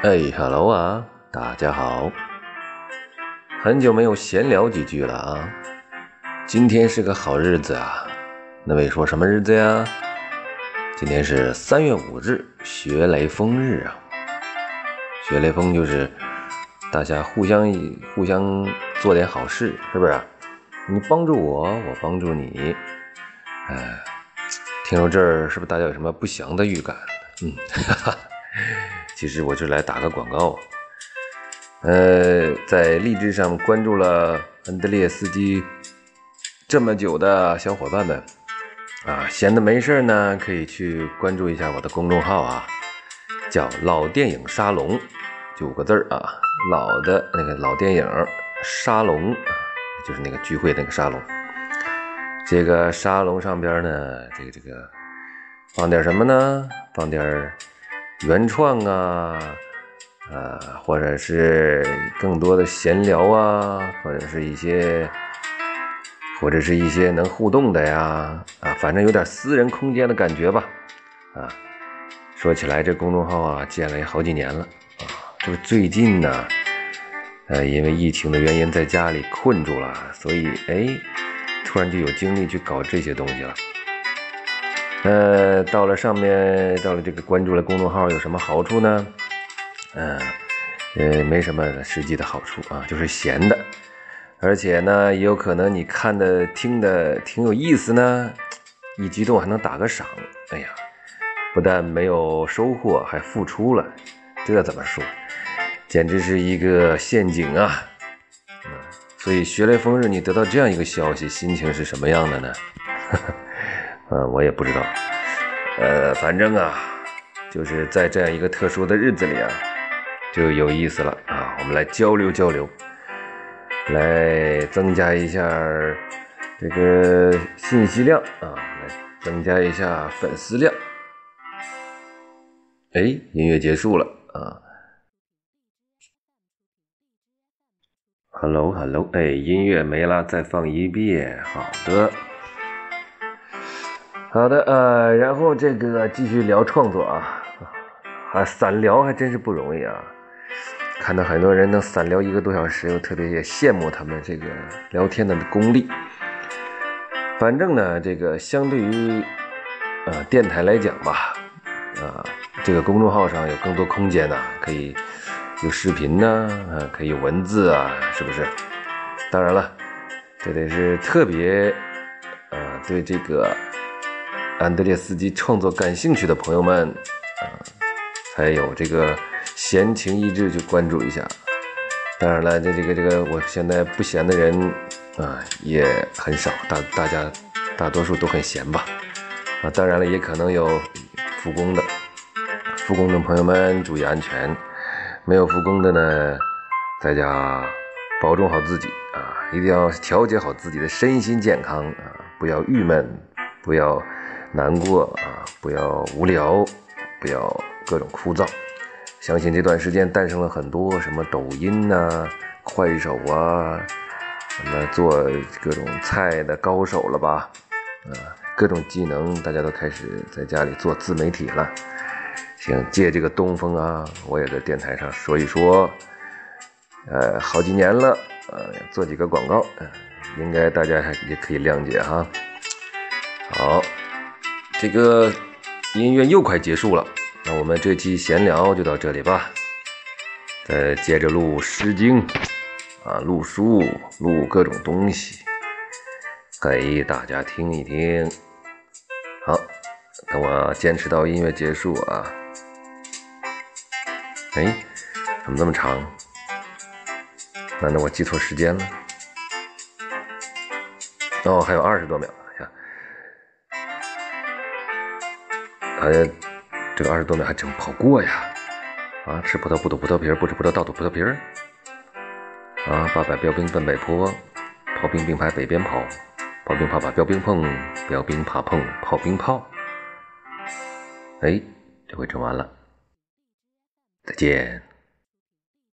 哎，hello 啊，大家好，很久没有闲聊几句了啊。今天是个好日子啊，那位说什么日子呀？今天是三月五日，学雷锋日啊。学雷锋就是大家互相互相做点好事，是不是？你帮助我，我帮助你。哎，听到这儿，是不是大家有什么不祥的预感？嗯，哈哈。其实我就来打个广告，呃，在励志上关注了安德烈斯基这么久的小伙伴们啊，闲的没事呢，可以去关注一下我的公众号啊，叫老电影沙龙，就五个字儿啊，老的那个老电影沙龙，就是那个聚会那个沙龙。这个沙龙上边呢，这个这个放点什么呢？放点。原创啊，呃，或者是更多的闲聊啊，或者是一些，或者是一些能互动的呀，啊，反正有点私人空间的感觉吧，啊，说起来这公众号啊，建了也好几年了，啊，就是最近呢，呃，因为疫情的原因，在家里困住了，所以哎，突然就有精力去搞这些东西了。呃，到了上面，到了这个关注了公众号有什么好处呢？嗯，呃，没什么实际的好处啊，就是闲的，而且呢，也有可能你看的、听的挺有意思呢，一激动还能打个赏。哎呀，不但没有收获，还付出了，这怎么说？简直是一个陷阱啊！嗯，所以学雷锋日你得到这样一个消息，心情是什么样的呢？嗯，我也不知道，呃，反正啊，就是在这样一个特殊的日子里啊，就有意思了啊。我们来交流交流，来增加一下这个信息量啊，来增加一下粉丝量。哎，音乐结束了啊，Hello Hello，哎，音乐没了，再放一遍，好的。好的，呃，然后这个继续聊创作啊，啊，散聊还真是不容易啊。看到很多人能散聊一个多小时，又特别也羡慕他们这个聊天的功力。反正呢，这个相对于呃电台来讲吧，啊，这个公众号上有更多空间呢，可以有视频呢，啊，可以有文字啊，是不是？当然了，这得是特别呃对这个。安德烈斯基创作感兴趣的朋友们，啊，才有这个闲情逸致去关注一下。当然了，这这个这个，我现在不闲的人啊也很少，大大家大多数都很闲吧。啊，当然了，也可能有复工的，复工的朋友们注意安全。没有复工的呢，在家保重好自己啊，一定要调节好自己的身心健康啊，不要郁闷，不要。难过啊！不要无聊，不要各种枯燥。相信这段时间诞生了很多什么抖音呐、快手啊，什么做各种菜的高手了吧？啊，各种技能，大家都开始在家里做自媒体了。行，借这个东风啊，我也在电台上说一说。呃，好几年了，呃，做几个广告，应该大家也可以谅解哈。好。这个音乐又快结束了，那我们这期闲聊就到这里吧。再接着录《诗经》，啊，录书，录各种东西，给大家听一听。好，等我坚持到音乐结束啊。哎，怎么那么长？难道我记错时间了？哦，还有二十多秒。哎，这个二十多秒还真不好过呀！啊，吃葡萄不吐葡萄皮儿，不吃葡萄倒吐葡萄皮儿。啊，八百标兵奔北坡，炮兵并排北边跑，炮兵怕把标兵碰，标兵怕碰炮兵炮。哎，这回整完了，再见。